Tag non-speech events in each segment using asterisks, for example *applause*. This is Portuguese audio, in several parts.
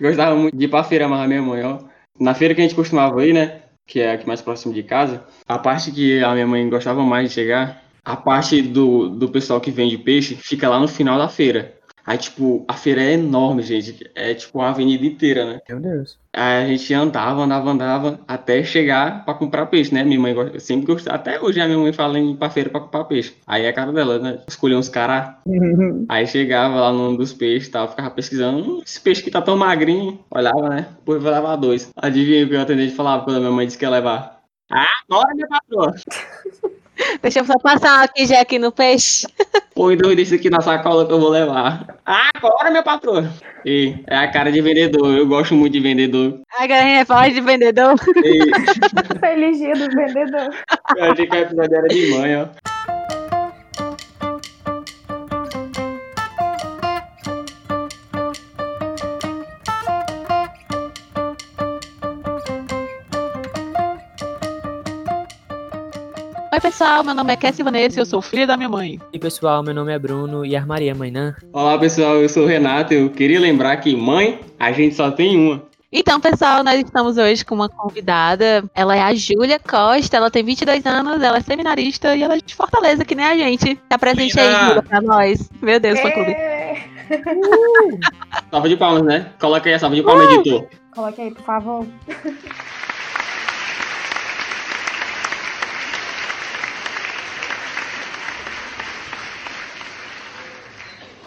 Gostava muito de ir pra feira amarrar minha mãe, ó. Na feira que a gente costumava ir, né? Que é aqui mais próximo de casa. A parte que a minha mãe gostava mais de chegar, a parte do, do pessoal que vende peixe fica lá no final da feira. Aí, tipo, a feira é enorme, gente. É tipo uma avenida inteira, né? Meu Deus. Aí a gente andava, andava, andava, até chegar pra comprar peixe, né? Minha mãe gosta- sempre gostou. Até hoje a minha mãe fala em ir pra feira pra comprar peixe. Aí é a cara dela, né? Escolher uns caras. *laughs* Aí chegava lá num dos peixes e tal, ficava pesquisando. Hum, esse peixe que tá tão magrinho. Olhava, né? Depois vai levar dois. Adivinha o que o atendente falava quando a minha mãe disse que ia levar? Ah, agora, minha patroa! *laughs* Deixa eu só passar aqui já aqui no peixe. *laughs* Põe dois desse aqui na sacola que eu vou levar. Ah, agora, minha patroa! E é a cara de vendedor. Eu gosto muito de vendedor. Agora a gente fala de vendedor. E *laughs* Feliz dia do vendedor. eu achei que o episódio era de mãe, ó. Oi, pessoal. Meu nome é Cassie Vanessa e eu sou filha da minha mãe. E pessoal, meu nome é Bruno e armaria amanhã. Olá pessoal, eu sou o Renato. Eu queria lembrar que mãe, a gente só tem uma. Então, pessoal, nós estamos hoje com uma convidada. Ela é a Júlia Costa, ela tem 22 anos, ela é seminarista e ela é de Fortaleza, que nem a gente. Tá presente aí! Júlia, pra nós. Meu Deus, fã clube. É. *laughs* Salva de palmas, né? Coloca aí a salva de palmas, editor. Coloque aí, por favor.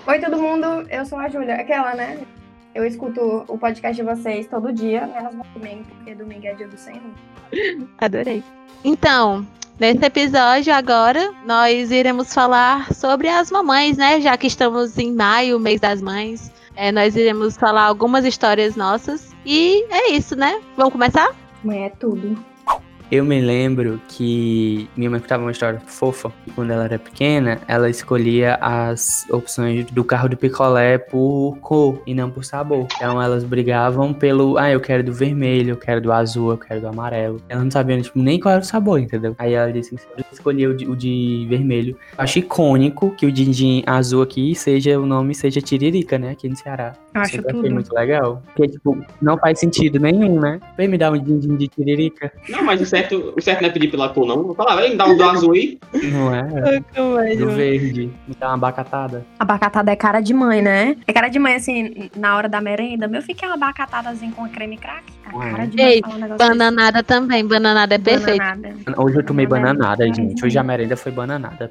Oi, todo mundo. Eu sou a Júlia. Aquela, né? Eu escuto o podcast de vocês todo dia, menos no domingo, porque domingo é dia do Senhor. *laughs* Adorei. Então, nesse episódio agora, nós iremos falar sobre as mamães, né? Já que estamos em maio, mês das mães. É, nós iremos falar algumas histórias nossas. E é isso, né? Vamos começar? Mãe é tudo. Eu me lembro que minha mãe contava uma história fofa. E quando ela era pequena, ela escolhia as opções do carro do picolé por cor e não por sabor. Então elas brigavam pelo, ah, eu quero do vermelho, eu quero do azul, eu quero do amarelo. Ela não sabia tipo, nem qual era o sabor, entendeu? Aí ela disse que sempre escolhia o de, o de vermelho. Acho icônico que o din-din azul aqui seja, o nome seja Tiririca, né? Aqui no Ceará. Eu acho tudo. muito legal. Porque, tipo, não faz sentido nenhum, né? Vem me dar um din-din de Tiririca. Não, mas o certo, o certo não é pedir pela cor, não. Eu falava, me dá um do azul aí. Não é? *laughs* Do verde. Me dá uma abacatada. Abacatada é cara de mãe, né? É cara de mãe, assim, na hora da merenda. Meu filho quer uma abacatadazinha com creme crack. É cara de mãe Ei, um. Bananada também. Bananada é perfeito. Bananada. Hoje eu tomei bananada, Bananada. gente. Hoje a merenda foi bananada.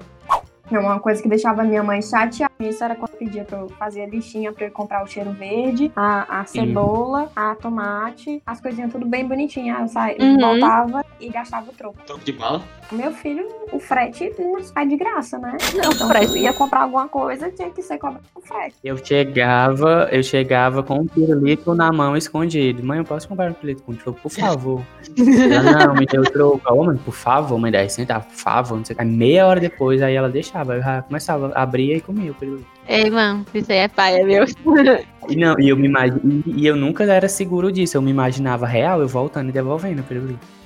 É uma coisa que deixava minha mãe chateada. Isso era quando eu pedia pra eu fazer a listinha pra eu comprar o cheiro verde, a, a cebola, a tomate, as coisinhas tudo bem bonitinho. Aí eu saía, Uhum. voltava e gastava o troco. Troco de bala. Meu filho, o frete não sai de graça, né? Não, Então, frete. ia comprar alguma coisa, tinha que ser cobrado o frete. Eu chegava, eu chegava com um pirulito na mão escondido. Mãe, eu posso comprar um pirulito com troco, por favor? *laughs* ela, não, me deu troco. Ô, mãe, por favor, mãe, 10 centavos, por favor. Não sei o que. Aí meia hora depois, aí ela deixava. Eu já começava, abria e comia o pirulito. Ei, mano, isso aí é paia? E não, e eu me imagi- e, e eu nunca era seguro disso. Eu me imaginava real, eu voltando e devolvendo o pirulito.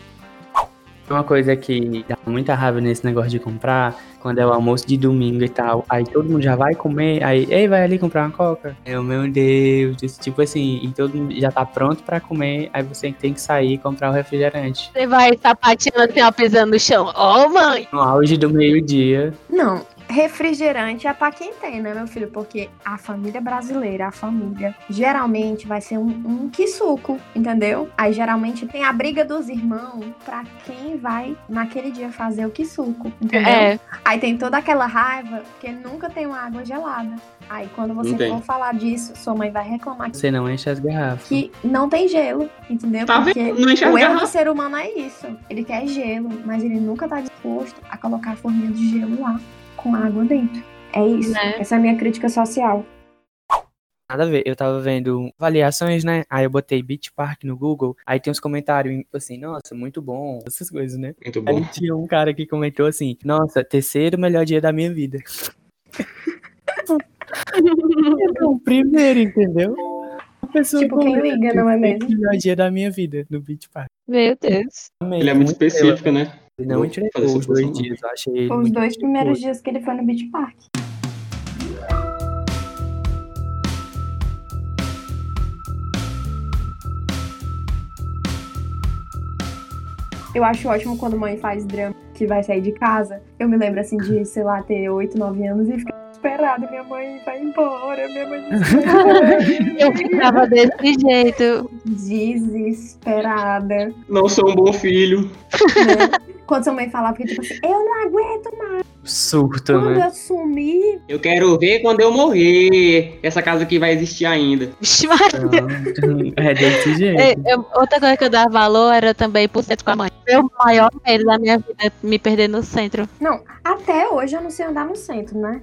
Uma coisa que dá muita raiva nesse negócio de comprar, quando é o almoço de domingo e tal, aí todo mundo já vai comer, aí, ei, vai ali comprar uma coca. Eu, meu Deus, isso, tipo assim, e todo mundo já tá pronto pra comer, aí você tem que sair e comprar o refrigerante. Você vai sapateando assim, ó, pisando no chão. Ô, mãe! No auge do meio-dia, Não, refrigerante é pra quem tem, né, meu filho? Porque a família brasileira, a família, geralmente vai ser um, um quisuco, entendeu? Aí geralmente tem a briga dos irmãos pra quem vai naquele dia fazer o quisuco, entendeu? É, Aí tem toda aquela raiva porque nunca tem uma água gelada. Aí quando você tem. for falar disso, sua mãe vai reclamar você não enche as garrafas. que não tem gelo, entendeu? Tá Porque vendo? Não enche as o erro do ser humano é isso. Ele quer gelo, mas ele nunca tá disposto a colocar a forminha de gelo lá, com água dentro. É isso. Né? Essa é a minha crítica social. Nada a ver. Eu tava vendo avaliações, né? Aí eu botei Beach Park no Google. Aí tem uns comentários assim, nossa, muito bom. Essas coisas, né? Muito Aí bom. tinha um cara que comentou assim, nossa, terceiro melhor dia da minha vida. *laughs* Então, primeiro, entendeu? A pessoa Tipo, quem liga, não é mesmo? melhor dia da minha vida no Beach Park. meu Deus. Amei, Ele é muito específico, né? Ele não entregou os dois dias, eu achei. Os dois primeiros dias que ele foi no Beach Park. Eu acho ótimo quando mãe faz drama que vai sair de casa. Eu me lembro assim de, *laughs* sei lá, ter 8, 9 anos e ficar desesperada. Minha mãe vai embora, minha mãe *laughs* Eu ficava desse jeito. Desesperada. Não sou um bom filho. Né? Quando sua mãe falava que, tipo assim, eu não aguento mais. Surto, Quando né? eu sumir, Eu quero ver quando eu morrer. Essa casa aqui vai existir ainda. Vixe, Maria. Pronto. É desse jeito. É, eu- outra coisa que eu dava valor era também por centro com a mãe. Meu maior medo da minha vida é me perder no centro. Não, até hoje eu não sei andar no centro, né?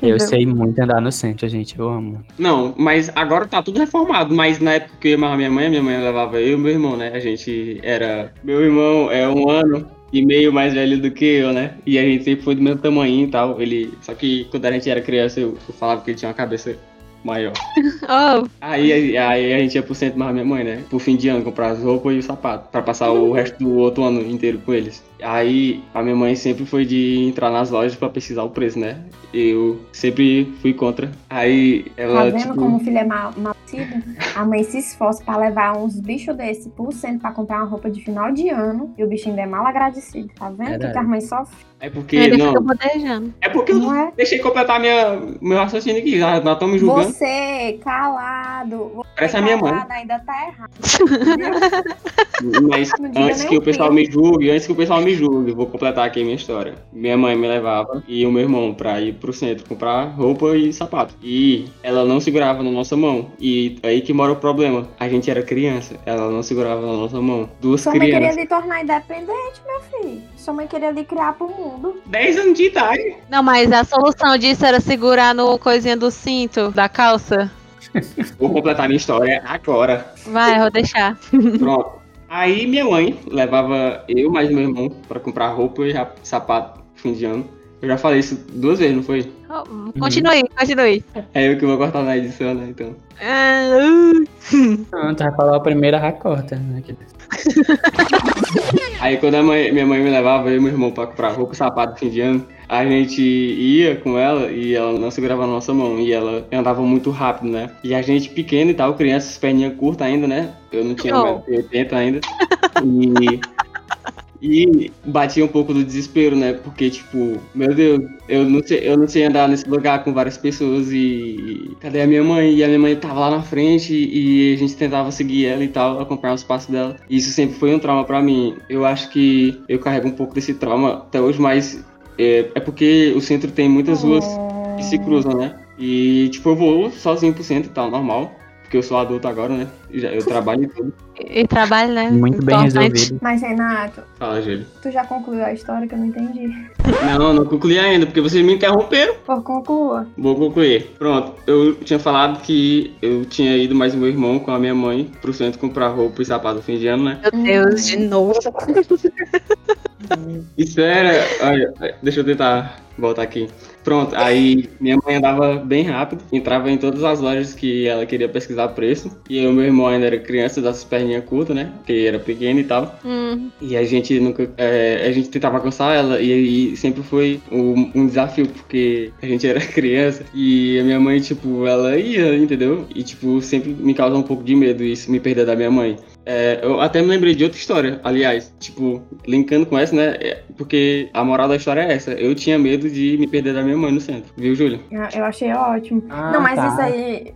Eu sei muito andar no centro, gente. Eu amo. Não, mas agora tá tudo reformado. Mas na época que eu amava minha mãe, minha mãe levava eu e meu irmão, né? A gente era. Meu irmão é um ano e meio mais velho do que eu, né? E a gente sempre foi do mesmo tamanho e tal. Ele. Só que quando a gente era criança, eu, eu falava que ele tinha uma cabeça maior. *laughs* Oh, Aí, aí a gente ia pro centro mais minha mãe, né? Pro fim de ano, comprar as roupas e o sapato. Pra passar o resto do outro ano inteiro com eles. Aí a minha mãe sempre foi de entrar nas lojas pra pesquisar o preço, né? Eu sempre fui contra. Aí Tá ela, vendo tipo. como o filho é mal, A mãe se esforça pra levar uns bichos desse pro centro pra comprar uma roupa de final de ano e o bicho ainda é mal agradecido. Tá vendo? O que Verdade. que a mãe sofre? É porque. ele Não, é porque eu Não é? deixei completar minha, meu raciocínio aqui. Já nós estamos julgando. Você, calado. Você Parece a minha mãe. calado, ainda tá errado. Mas antes que o pessoal me julgue, antes que o pessoal me julgue, vou completar aqui a minha história. Minha mãe me levava e o meu irmão pra ir pro centro comprar roupa e sapato. E ela não segurava na nossa mão. E aí que mora o problema. A gente era criança, ela não segurava na nossa mão. Duas Sua mãe queria crianças. lhe tornar independente, meu filho. Sua mãe queria lhe criar pro mundo. 10 anos de idade. Não, mas a solução disso era segurar no coisinha do cinto, da calça. *laughs* Vou completar minha história agora. Vai, vou deixar. *laughs* Pronto. Aí minha mãe levava eu mais meu irmão pra comprar roupa e sapato fim de ano. Eu já falei isso duas vezes, não foi? Oh, Continue, continue. É eu que vou cortar na edição, né? Então. Ah, uh. Pronto, vai falar a primeira racorta, né? *laughs* Aí quando a mãe- minha mãe me levava, eu e meu irmão pra comprar roupa e sapato fim de ano, a gente ia com ela e ela não segurava na nossa mão. E ela andava muito rápido, né? E a gente pequeno e tal, crianças, perninha curta ainda, né? Eu não tinha Oh. 1,80m ainda. E. E batia um pouco do desespero, né? Porque, tipo, meu Deus, eu não sei, eu não sei andar nesse lugar com várias pessoas e. Cadê a minha mãe? E a minha mãe tava lá na frente e a gente tentava seguir ela e tal, acompanhar os passos dela. E isso sempre foi um trauma pra mim. Eu acho que eu carrego um pouco desse trauma até hoje, mas é, é porque o centro tem muitas ruas que se cruzam, né? E, tipo, eu vou sozinho pro centro e tal, normal. Porque eu sou adulto agora, né? Eu trabalho e tudo. E trabalho, né? Muito bem Importante. resolvido. Mas, Renato, Fala, Júlio. tu já concluiu a história que eu não entendi. Não, não concluí ainda, porque vocês me interromperam. Por conclua. Vou concluir. Pronto, eu tinha falado que eu tinha ido mais meu irmão com a minha mãe pro centro comprar roupa e sapato no fim de ano, né? Meu Deus, de novo. *laughs* Isso era. Olha, deixa eu tentar voltar aqui. Pronto, aí minha mãe andava bem rápido, entrava em todas as lojas que ela queria pesquisar preço. E eu, meu irmão ainda era criança, das perninhas curtas, né? Porque era pequeno e tal. Hum, E a gente nunca. é, a gente tentava alcançar ela e aí sempre foi um, um desafio, porque a gente era *laughs* criança e a minha mãe, tipo, ela ia, entendeu? E, tipo, sempre me causa um pouco de medo isso, me perder da minha mãe. É, eu até me lembrei de outra história, aliás, tipo, linkando com essa, né? é, Porque a moral da história é essa. Eu tinha medo de me perder da minha mãe no centro, viu, Júlia? Eu, eu achei ótimo. Ah, não, mas tá. isso aí.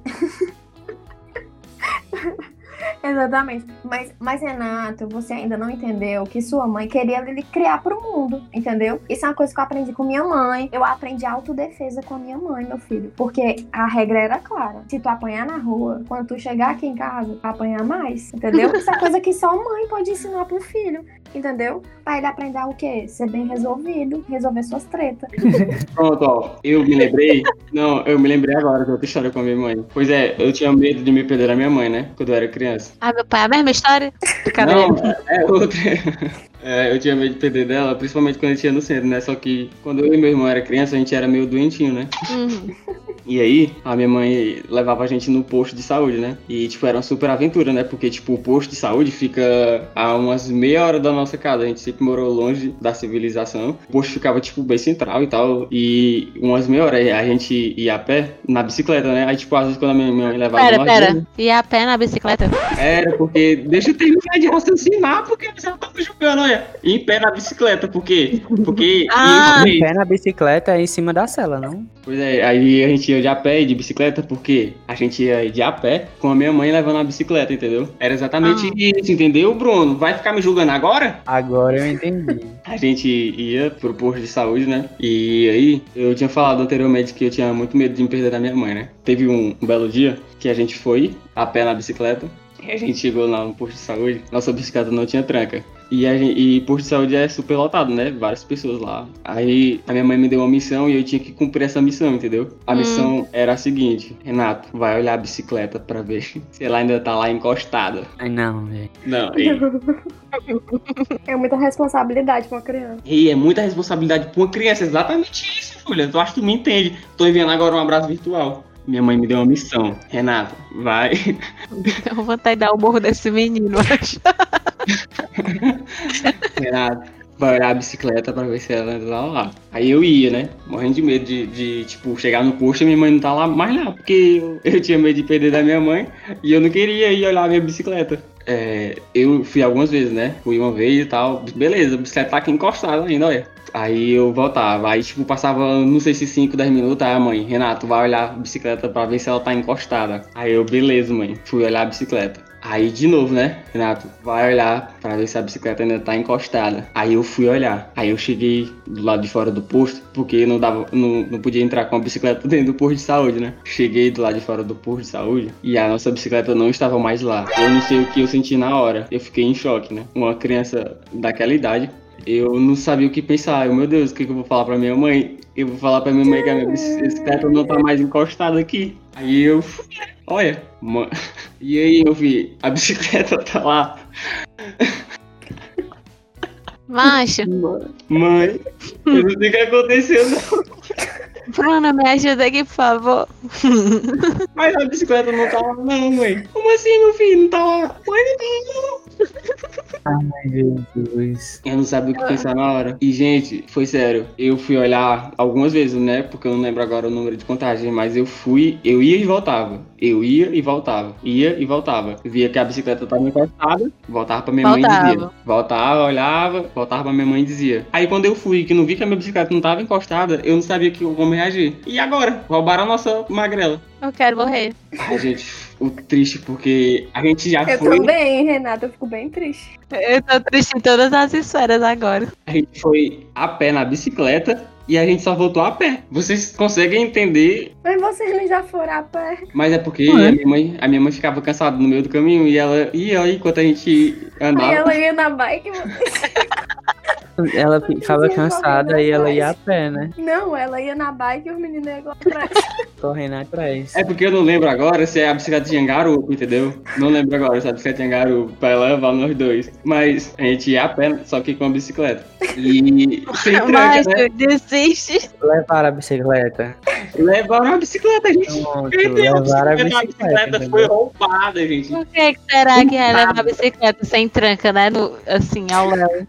*laughs* Exatamente. Mas, mas, Renato, você ainda não entendeu que sua mãe queria lhe criar pro mundo, entendeu? Isso é uma coisa que eu aprendi com minha mãe. Eu aprendi autodefesa com a minha mãe, meu filho. Porque a regra era clara. Se tu apanhar na rua, quando tu chegar aqui em casa, apanhar mais, entendeu? Isso é coisa que só mãe pode ensinar pro filho, entendeu? Pra ele aprender o quê? Ser bem resolvido, resolver suas tretas. *laughs* Pronto, ó, eu me lembrei. Não, eu me lembrei agora de outra história com a minha mãe. Pois é, eu tinha medo de me perder da minha mãe, né? Quando eu era criança. Ah, meu pai, a mesma história? Não, é outra. É, eu tinha medo de perder dela, principalmente quando a gente ia no centro, né? Só que quando eu e meu irmão era criança, a gente era meio doentinho, né? Uhum. E aí, a minha mãe levava a gente no posto de saúde, né? E, tipo, era uma super aventura, né? Porque, tipo, o posto de saúde fica a umas meia hora da nossa casa. A gente sempre morou longe da civilização. O posto ficava, tipo, bem central e tal. E umas meia hora a gente ia a pé na bicicleta, né? Aí, tipo, às vezes quando a minha mãe levava Pera, pera. E a pé na bicicleta? Era, porque. Deixa eu terminar de raciocinar, porque você não tá me julgando, olha. Em pé na bicicleta, por quê? Porque. *laughs* Ah. em- Pé na bicicleta é em cima da cela, não? Pois é, aí a gente ia de a pé e de bicicleta, porque a gente ia de a pé com a minha mãe levando a bicicleta, entendeu? Era exatamente Ah. isso, entendeu, Bruno? Vai ficar me julgando agora? Agora eu entendi. *laughs* A gente ia pro posto de saúde, né? E aí, eu tinha falado anteriormente que eu tinha muito medo de me perder da minha mãe, né? Teve um, um belo dia que a gente foi a pé na bicicleta. E a gente chegou lá no posto de saúde, nossa bicicleta não tinha tranca. E, a gente, e posto de saúde é super lotado, né? Várias pessoas lá. Aí a minha mãe me deu uma missão e eu tinha que cumprir essa missão, entendeu? A Hum. missão era a seguinte: Renato, vai olhar a bicicleta pra ver *laughs* se ela ainda tá lá encostada. Ai, não, velho. Não, *laughs* e, É muita responsabilidade pra uma criança. e é muita responsabilidade pra uma criança, exatamente isso, Julia. Tu acha que tu me entende? Tô enviando agora um abraço virtual. Minha mãe me deu uma missão. Renato, vai. *laughs* Eu vou de dar o morro desse menino, acho. *laughs* Renato, vai olhar a bicicleta pra ver se ela ainda tá lá. Aí eu ia, né? Morrendo de medo de, de, tipo, chegar no posto e minha mãe não tá lá mais lá. Porque eu, eu tinha medo de perder da minha mãe e eu não queria ir olhar a minha bicicleta. É, eu fui algumas vezes, né? Fui uma vez e tal. Beleza, a bicicleta tá aqui encostada ainda, olha. Aí eu voltava, aí tipo, passava, não sei se 5, 10 minutos, aí a mãe, Renato, vai olhar a bicicleta pra ver se ela tá encostada. Aí eu, beleza, mãe, fui olhar a bicicleta. Aí de novo, né, Renato, vai olhar pra ver se a bicicleta ainda tá encostada. Aí eu fui olhar. Aí eu cheguei do lado de fora do posto, porque não dava, não, não podia entrar com a bicicleta *laughs* dentro do posto de saúde, né? Cheguei do lado de fora do posto de saúde e a nossa bicicleta não estava mais lá. Eu não sei o que eu senti na hora. Eu fiquei em choque, né? Uma criança daquela idade eu não sabia o que pensar. Eu, meu Deus, o que, que eu vou falar pra minha mãe? Eu vou falar pra minha mãe que a minha bicicleta não tá mais encostada aqui. Aí eu, olha. E aí, meu filho, a bicicleta tá lá. Macho, Mãe, eu não sei o que aconteceu, não. Bruno, me ajuda aqui, por favor. *laughs* Mas a bicicleta não tá lá, não, mãe. Como assim, meu filho? Não tá lá? Mãe, não tá não. Ai, Jesus. Eu não sabia o que pensar na hora. E, gente, foi sério. Eu fui olhar algumas vezes, né? Porque eu não lembro agora o número de contagem, mas eu fui, eu ia e voltava. Eu ia e voltava. Ia e voltava. Via que a bicicleta tava encostada, voltava pra minha mãe e Voltava. dizia. Voltava, olhava, voltava pra minha mãe e dizia. Aí quando eu fui, que não vi que a minha bicicleta não tava encostada, eu não sabia que, como reagir. E agora? Roubaram a nossa magrela. Eu quero morrer. Ai, gente, o triste porque a gente já Eu foi. também, Renata, eu fico bem triste. Eu tô triste em todas as esferas agora. A gente foi a pé na bicicleta e a gente só voltou a pé. Vocês conseguem entender, Mas vocês já foram a pé? mas é porque Ué. a, minha mãe, a minha mãe ficava cansada no meio do caminho e ela ia enquanto a gente Aí andava. ela ia na bike. *laughs* Ela ficava cansada e ela ia a pé, né? Não, ela ia na bike e os meninos iam atrás. Correndo atrás. É porque eu não lembro agora se é a bicicleta de garupa, entendeu? Não lembro agora se é a bicicleta de garupa pra levar nós dois. Mas a gente ia a pé, só que com a bicicleta. E *laughs* sem tranca, Mas né? Desiste. Levaram a bicicleta. Levaram a bicicleta, gente Pronto, levaram a bicicleta. A bicicleta. foi roubada, gente. Por que, que será que é levar a bicicleta sem tranca, né? No, assim, ao léu.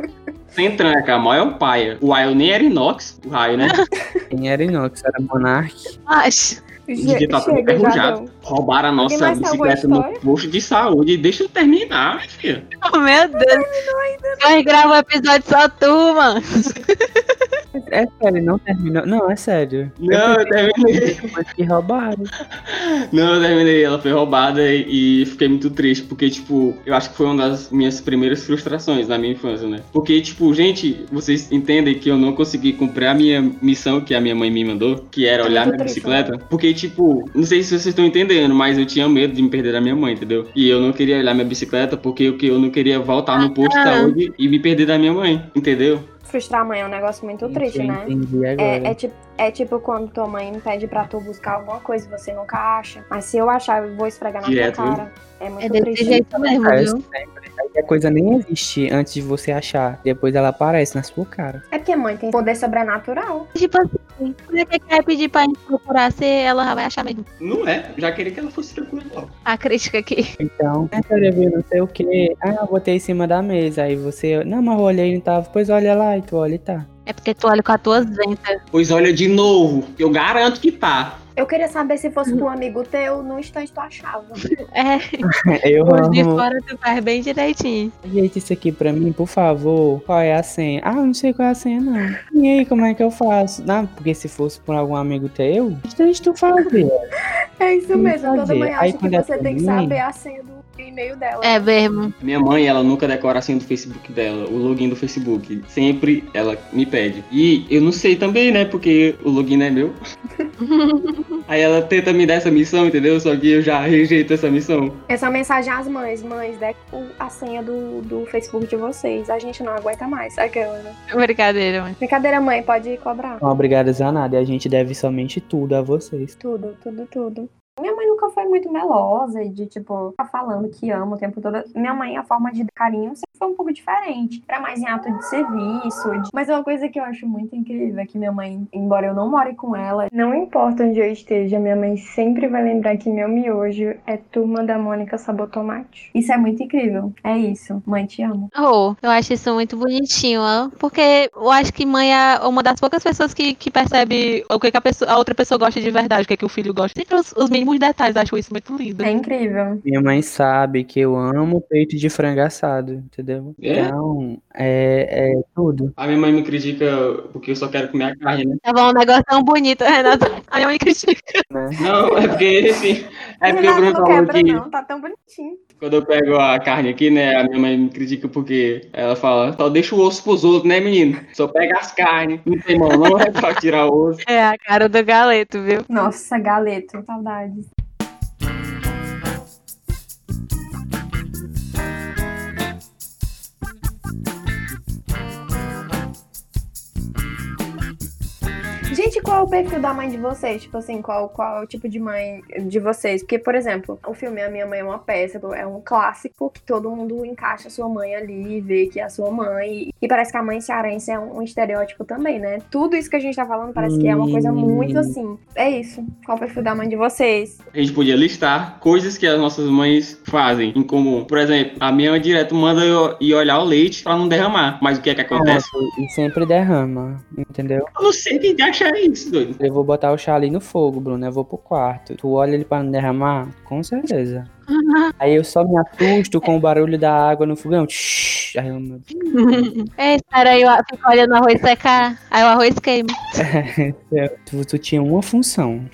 Sem tranca, a maior paia. O raio nem era inox, o raio, né? *laughs* Quem era inox? Era Monark. Mas, Devia tá tudo enferrujado. Roubaram a nossa bicicleta no posto de saúde. Deixa eu terminar, minha filha. *laughs* oh, meu Deus. Vai gravar um episódio só tu, mano. É sério, não terminou. Não, é sério. Não, eu terminei. Depois que roubaram. Não, eu terminei. Ela foi roubada e, e fiquei muito triste. Porque, tipo, eu acho que foi uma das minhas primeiras frustrações na minha infância, né? Porque, tipo, gente, vocês entendem que eu não consegui cumprir a minha missão que a minha mãe me mandou, que era É olhar minha bicicleta. Porque, tipo, não sei se vocês estão entendendo, mas eu tinha medo de me perder da minha mãe, entendeu? E eu não queria olhar minha bicicleta porque o que eu não queria voltar no posto de Ah. saúde e me perder da minha mãe, entendeu? Frustrar a mãe é um negócio muito triste, Eu né? Entendi agora. É, é, tipo, é tipo quando tua mãe pede pra tu buscar alguma coisa e você nunca acha. Mas se eu achar, eu vou espregar na Direto, tua cara. É muito É desse triste. jeito mesmo, É viu? a coisa nem existe antes de você achar. Depois ela aparece na sua cara. É porque mãe tem poder sobrenatural. Tipo assim, sim. Por que quer pedir pra gente procurar se ela vai achar mesmo? Não é, já queria que ela fosse tranquila logo. A crítica aqui. Então, eu queria ver não sei o que. Ah, eu botei em cima da mesa. Aí você. Não, mas eu olhei e não tava. Pois olha lá e tu olha e tá. É porque tu olha com as tuas ventas. Pois olha de novo, eu garanto que tá. Eu queria saber se fosse com um amigo teu, no instante tu achava. É, *laughs* Eu os de amo. fora tu faz bem direitinho. Ajeita isso aqui pra mim, por favor. Qual é a senha? Ah, não sei qual é a senha, não. E aí, como é que eu faço? Não, porque se fosse por algum amigo teu, instante tu fazia. *laughs* É isso mesmo, toda Aí acha que é você tem que saber a senha do e-mail dela. É mesmo. Minha mãe, ela nunca decora a senha do Facebook dela, o login do Facebook. Sempre ela me pede. E eu não sei também, né? Porque o login não é meu. *laughs* Aí ela tenta me dar essa missão, entendeu? Só que eu já rejeito essa missão. Essa mensagem às mães, mães, dê a senha do, do Facebook de vocês. A gente não aguenta mais. Aquela, né? Brincadeira, mãe. Brincadeira, mãe, pode cobrar. Não, obrigado a nada. E a gente deve somente tudo a vocês. Tudo, tudo, tudo. Minha mãe nunca foi muito melosa e de, tipo, ficar falando que ama o tempo todo. Minha mãe, a forma de carinho foi um pouco diferente. Era mais em ato de serviço. de- Mas uma coisa que eu acho muito incrível é que minha mãe, embora eu não more com ela, não importa onde eu esteja, minha mãe sempre vai lembrar que meu miojo é turma da Mônica Sabotomate. Isso é muito incrível. É isso. Mãe, te amo. Oh, eu acho isso muito bonitinho, ó. Porque eu acho que mãe é uma das poucas pessoas que, que percebe o que, que a, pessoa, a outra pessoa gosta de verdade, o que, que o filho gosta. Sempre os, os mínimos detalhes, eu acho isso muito lindo. É incrível. Minha mãe sabe que eu amo peito de frango assado, entendeu? É? Então, é, é tudo. A minha mãe me critica porque eu só quero comer a carne, né? Tá bom, um negócio tão bonito, Renata. A minha mãe critica. Não, é porque assim. É porque o Renato Bruno não falou quebra, que não. Tá tão bonitinho. quando eu pego a carne aqui, né? A minha mãe me critica porque ela fala, só deixa o osso pros outros, né, menino? Só pega as carnes. Não tem mão, não é pra tirar o osso. É a cara do galeto, viu? Nossa, galeto. Saudades. Gente, qual é o perfil da mãe de vocês? Tipo assim, qual, qual é o tipo de mãe de vocês? Porque, por exemplo, o filme A Minha Mãe é uma Peça é um clássico que todo mundo encaixa a sua mãe ali, vê que é a sua mãe. E parece que a mãe cearense é um, um estereótipo também, né? Tudo isso que a gente tá falando parece que é uma coisa muito assim. É isso. Qual o perfil da mãe de vocês? A gente podia listar coisas que as nossas mães fazem em comum. Por exemplo, a minha mãe direto manda eu ir olhar o leite pra não derramar. Mas o que é que acontece? E sempre derrama, entendeu? Eu não sei quem acha isso, doido. Eu vou botar o chá ali no fogo, Bruno. Eu vou pro quarto. Tu olha ele pra não derramar? Com certeza. *laughs* Aí eu só me assusto com o barulho da água no fogão. Tsh, Aí eu, *laughs* É, espera aí, eu fico olhando o arroz secar. Aí o arroz queima. Deus, tu, tu tinha uma função.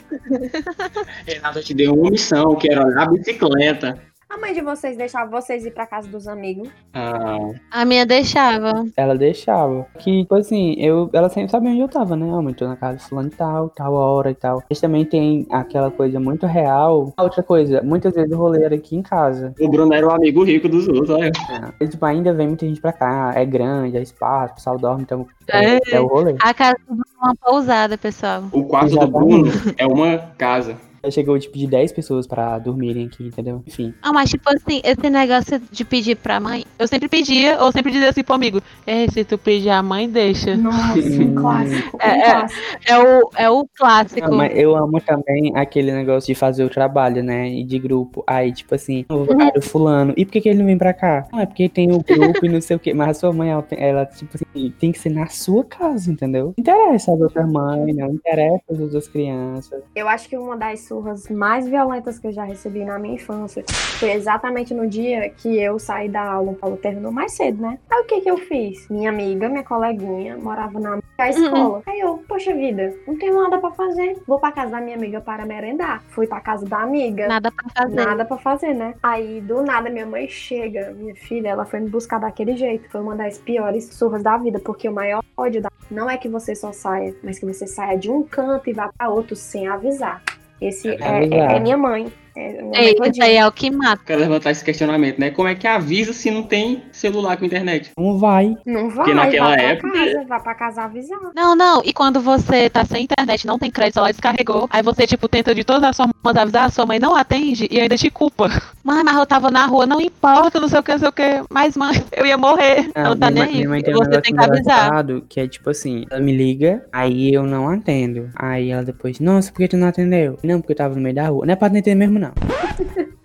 Renata te deu uma missão, que era olhar a bicicleta. A mãe de vocês deixava vocês ir pra casa dos amigos? Ah, A minha deixava. Ela deixava. Que, tipo assim, eu, ela sempre sabia onde eu tava, né? Eu tô na casa de fulano e tal, tal hora e tal. Mas também tem aquela coisa muito real. Outra coisa, muitas vezes o rolê era aqui em casa. o Bruno era o amigo rico dos outros, olha. E, tipo, ainda vem muita gente pra cá. É grande, é espaço, o pessoal dorme, então é, É. é o rolê. A casa é uma pousada, pessoal. O quarto do Exatamente. Bruno é uma casa. Chegou, tipo, de 10 pessoas pra dormirem aqui, entendeu? Enfim. Ah, mas tipo assim, esse negócio de pedir pra mãe, eu sempre pedia, ou sempre dizia assim pro amigo, é, se tu pedir a mãe, deixa. Nossa, um clássico. Um É, é. clássico. É o, é o clássico. Não, mas eu amo também aquele negócio de fazer o trabalho, né? E de grupo. Aí, tipo assim, o o fulano. E por que, que ele não vem pra cá? Não, é porque tem o grupo e não sei o quê. Mas a sua mãe, ela, ela, tipo assim, tem que ser na sua casa, entendeu? Não interessa as outras mães, não interessa as outras crianças. Eu acho que uma das surras mais violentas que eu já recebi na minha infância foi exatamente no dia que eu saí da aula. O Paulo terminou mais cedo, né? Aí o que que eu fiz? Minha amiga, minha coleguinha, morava na da escola. Aí eu, poxa vida, não tenho nada pra fazer. Vou pra casa da minha amiga para merendar. Fui pra casa da amiga. Nada pra fazer. Nada pra fazer, né? Aí, do nada, minha mãe chega, minha filha, ela foi me buscar daquele jeito. Foi uma das piores surras da vida, porque o maior ódio da... não é que você só saia, mas que você saia de um canto e vá pra outro sem avisar. Esse É é, é- é minha mãe. É, Ei, isso aí é o que mata. Quero levantar esse questionamento, né? Como é que avisa se não tem celular com internet? Não vai. Não vai, Porque naquela vai pra época- casa, vai pra casa avisar. Não, não. E quando você tá sem internet, não tem crédito, ela descarregou. Aí você, tipo, tenta de todas as formas avisar, sua mãe não atende e ainda te culpa. *laughs* Mãe, mas eu tava na rua, não importa, não sei o que, não sei o que. Mas, mãe, *laughs* eu ia morrer. Não, Não, tá minha, nem mãe- minha mãe aí. tem um Você tem que avisar. que é tipo assim, ela me liga, aí eu não atendo. Aí ela depois, nossa, por que tu não atendeu? Não, porque eu tava no meio da rua. Não é pra atender mesmo, não.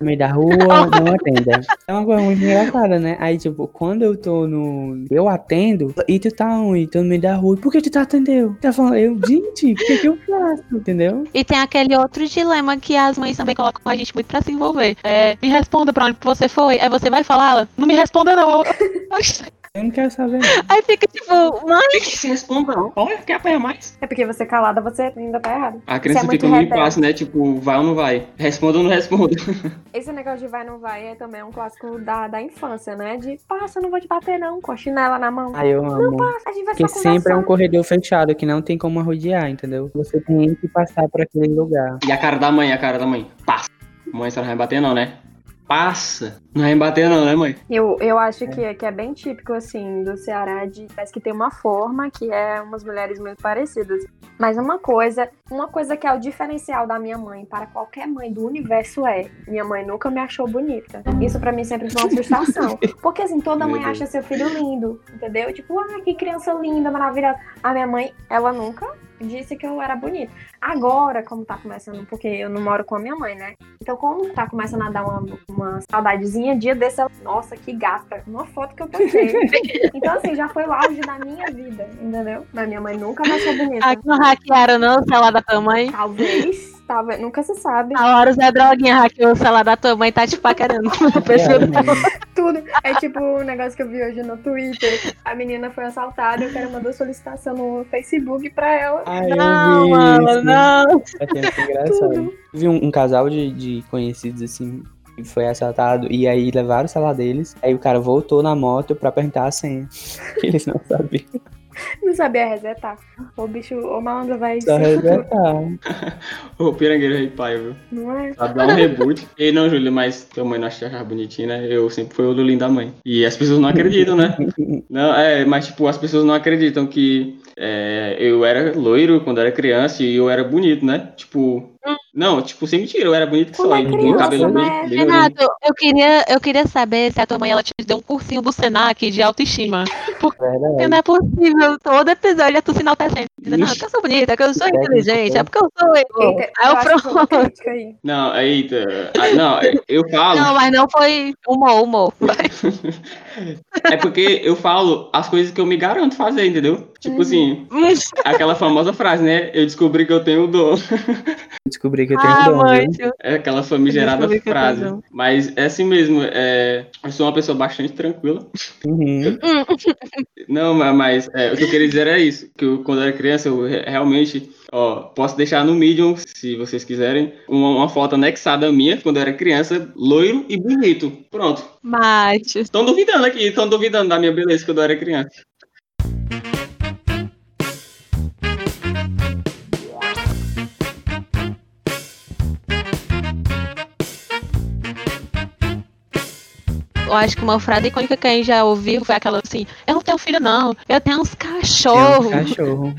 No meio da rua, *laughs* não atenda. É uma coisa muito engraçada, né? Aí, tipo, quando eu tô no. Eu atendo, e tu tá onde? Tô no meio da rua. Por que tu tá atendeu? Tá falando, eu, gente, o que, que eu faço? Entendeu? E tem aquele outro dilema que as mães também colocam a gente muito pra se envolver. É, me responda pra onde você foi. Aí você vai falar, não me responda não. *laughs* Eu não quero saber. não. Aí fica tipo, mãe. Tem que se responder, não. Olha, quer apanhar mais? É porque você calada, você ainda tá errado. A criança Isso é muito fica no impasse, né? Tipo, vai ou não vai? Responda ou não responda? *laughs* Esse negócio de vai não vai é também um clássico da, da infância, né? De passa, eu não vou te bater não, com a chinela na mão. Aí eu amo. Passa, a gente vai Porque sempre é um corredor fechado que não tem como arrodear, entendeu? Você tem que passar por aquele lugar. E a cara da mãe, a cara da mãe. Passa. Mãe, você não vai bater não, né? Passa. Não vai bater não, né, mãe? Eu, eu acho que, é- que é bem típico, assim, do Ceará, de parece que tem uma forma que é umas mulheres muito parecidas. Mas uma coisa, uma coisa que é o diferencial da minha mãe para qualquer mãe do universo é, minha mãe nunca me achou bonita. Isso pra mim sempre foi uma frustração. *laughs* Porque assim, toda mãe acha seu filho lindo, entendeu? Tipo, ah, que criança linda, maravilhosa. A minha mãe, ela nunca disse que eu era bonita. Agora, como tá começando, porque eu não moro com a minha mãe, né? Então, quando tá começando a dar uma, uma saudadezinha, dia desse, ela, nossa, que gata, uma foto que eu postei. *laughs* então, assim, já foi o auge da minha vida, entendeu? Mas minha mãe nunca me achou bonita. Aqui não hackearam não o celular da tua mãe. Talvez, nunca se sabe. A hora o Zé Droguinha hackeou o celular da tua mãe tá te paquerando no perfil dela. Tudo. É tipo o negócio que eu vi hoje no Twitter. A menina foi assaltada, eu quero mandar solicitação no Facebook pra ela. Ai, Não, eu vi mano, isso. não. É. Vi um, um casal de, de conhecidos assim que foi assaltado e aí levaram o celular deles. Aí o cara voltou na moto pra perguntar a senha. *laughs* Que eles não sabiam. *laughs* Não sabia resetar. O bicho, o malandro vai Só se resgatar. Ô, *laughs* pirangueiro rei pai, viu? Não é? Pra dar um reboot. *laughs* E não, Júlio, mas tua mãe não achava bonitinho, né? Eu sempre fui o Lulinho da mãe. E as pessoas não acreditam, né? Não, é, mas tipo, as pessoas não acreditam que é, eu era loiro quando era criança e eu era bonito, né? Tipo. Não, tipo, sem mentira, eu era bonito que só. com criança, cabelo bem, né? bem Renato, eu queria, eu queria saber se a tua mãe ela te deu um cursinho do Senac de autoestima. Porque Verdade. não é possível. Todo episódio é tu se enaltecendo. Dizendo, Não, que eu sou bonita, que eu sou inteligente, né? é porque eu sou eu. Eita, Aí eu eu uma pronto. aí. *laughs* Não, eita. Ah, Não, eu falo. Não, mas não foi humor, humor. *laughs* É porque eu falo as coisas que eu me garanto fazer, entendeu? Tipo Uhum. assim, aquela famosa frase, né? Eu descobri que eu tenho o dom. Descobri que eu tenho ah, dom, mãe. viu? É aquela famigerada eu frase. Mas é assim mesmo. É... Eu sou uma pessoa bastante tranquila. Uhum. Não, ma- mas é, o que eu queria dizer é isso. Que eu, quando eu era criança, eu re- realmente. Ó, posso deixar no Medium, se vocês quiserem, uma, uma foto anexada minha, quando eu era criança, loiro e bonito. Pronto. Mate. Estão duvidando aqui, estão duvidando da minha beleza quando eu era criança. Eu acho que uma frase icônica que a gente já ouviu foi aquela assim: Eu não tenho filho, não. Eu tenho uns Tem um cachorros. cachorro.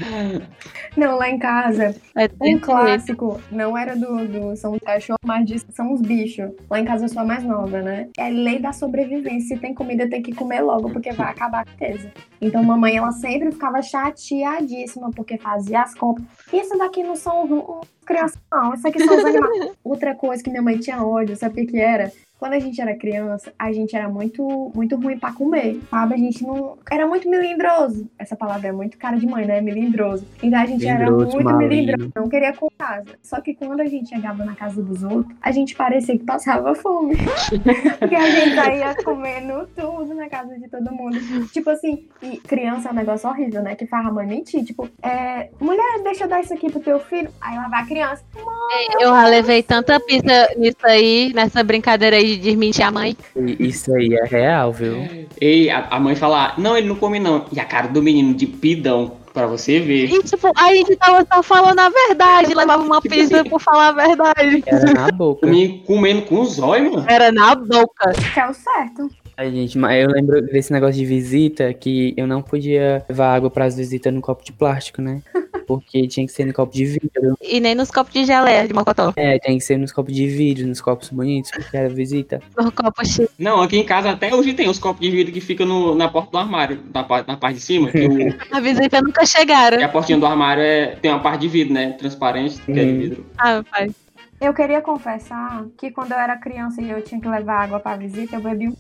Não, lá em casa, É um jeito. clássico, não era do, do são os cachorros, mas de, são os bichos. Lá em casa eu sou a mais nova, né? É lei da sobrevivência. Se tem comida, tem que comer logo, porque vai acabar a riqueza. Então, mamãe, ela sempre ficava chateadíssima, porque fazia as compras. Isso daqui não são crianças, não. Isso aqui são os animais. *laughs* Outra coisa que minha mãe tinha ódio, sabe o que que era? Quando a gente era criança, a gente era muito, muito ruim pra comer, sabe? A gente não. Era muito melindroso. Essa palavra é muito cara de mãe, né? Melindroso. Então a gente era Melindroso, muito melindroso. Não queria com casa. Só que quando a gente chegava na casa dos outros, a gente parecia que passava fome. *laughs* Porque a gente saía comendo tudo na casa de todo mundo. Tipo assim, e criança é um negócio horrível, né? Que faz a mãe mentir. Tipo, é, mulher, deixa eu dar isso aqui pro teu filho. Aí lá vai a criança. Eu já levei tanta pista nisso aí, nessa brincadeira aí de desmentir a mãe. Isso aí é real, viu? E a, a mãe fala, não, ele não come não. E a cara do menino de pidão, Pra você ver. E tipo, a gente tava só falando a verdade, levava uma pizza por falar a verdade. Era na boca. Comi- Comendo com os olhos, mano. Era na boca. Que é o certo. Ai, gente, mas eu lembro desse negócio de visita que eu não podia levar água pras visitas no copo de plástico, né? Porque tinha que ser no copo de vidro. E nem nos copos de geleia de mocotó. É, tem que ser nos copos de vidro, nos copos bonitos, porque era visita. No *laughs* copo cheio. Não, aqui em casa até hoje tem os copos de vidro que ficam no- na porta do armário, na, na parte de cima. Que, o- *laughs* A visita nunca chegaram. que a portinha do armário é, tem uma parte de vidro, né? Transparente, que é de Uhum. vidro. Ah, pai. Eu queria confessar que quando eu era criança e eu tinha que levar água pra visita, eu bebi um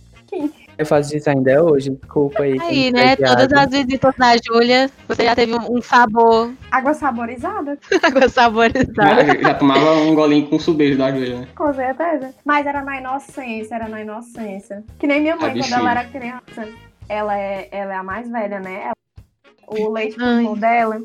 Eu faço isso ainda hoje, desculpa aí. Aí, né? Todas as visitas da Júlia, você já teve um, sabor, Água saborizada, *laughs* água saborizada. Já, já tomava um golinho com subejo da joelha, né? com certeza. Mas era na inocência, era na inocência. Que nem minha mãe, A quando ela era criança. Ela é, ela é a mais velha, né? Ela- o leite pulmão dela.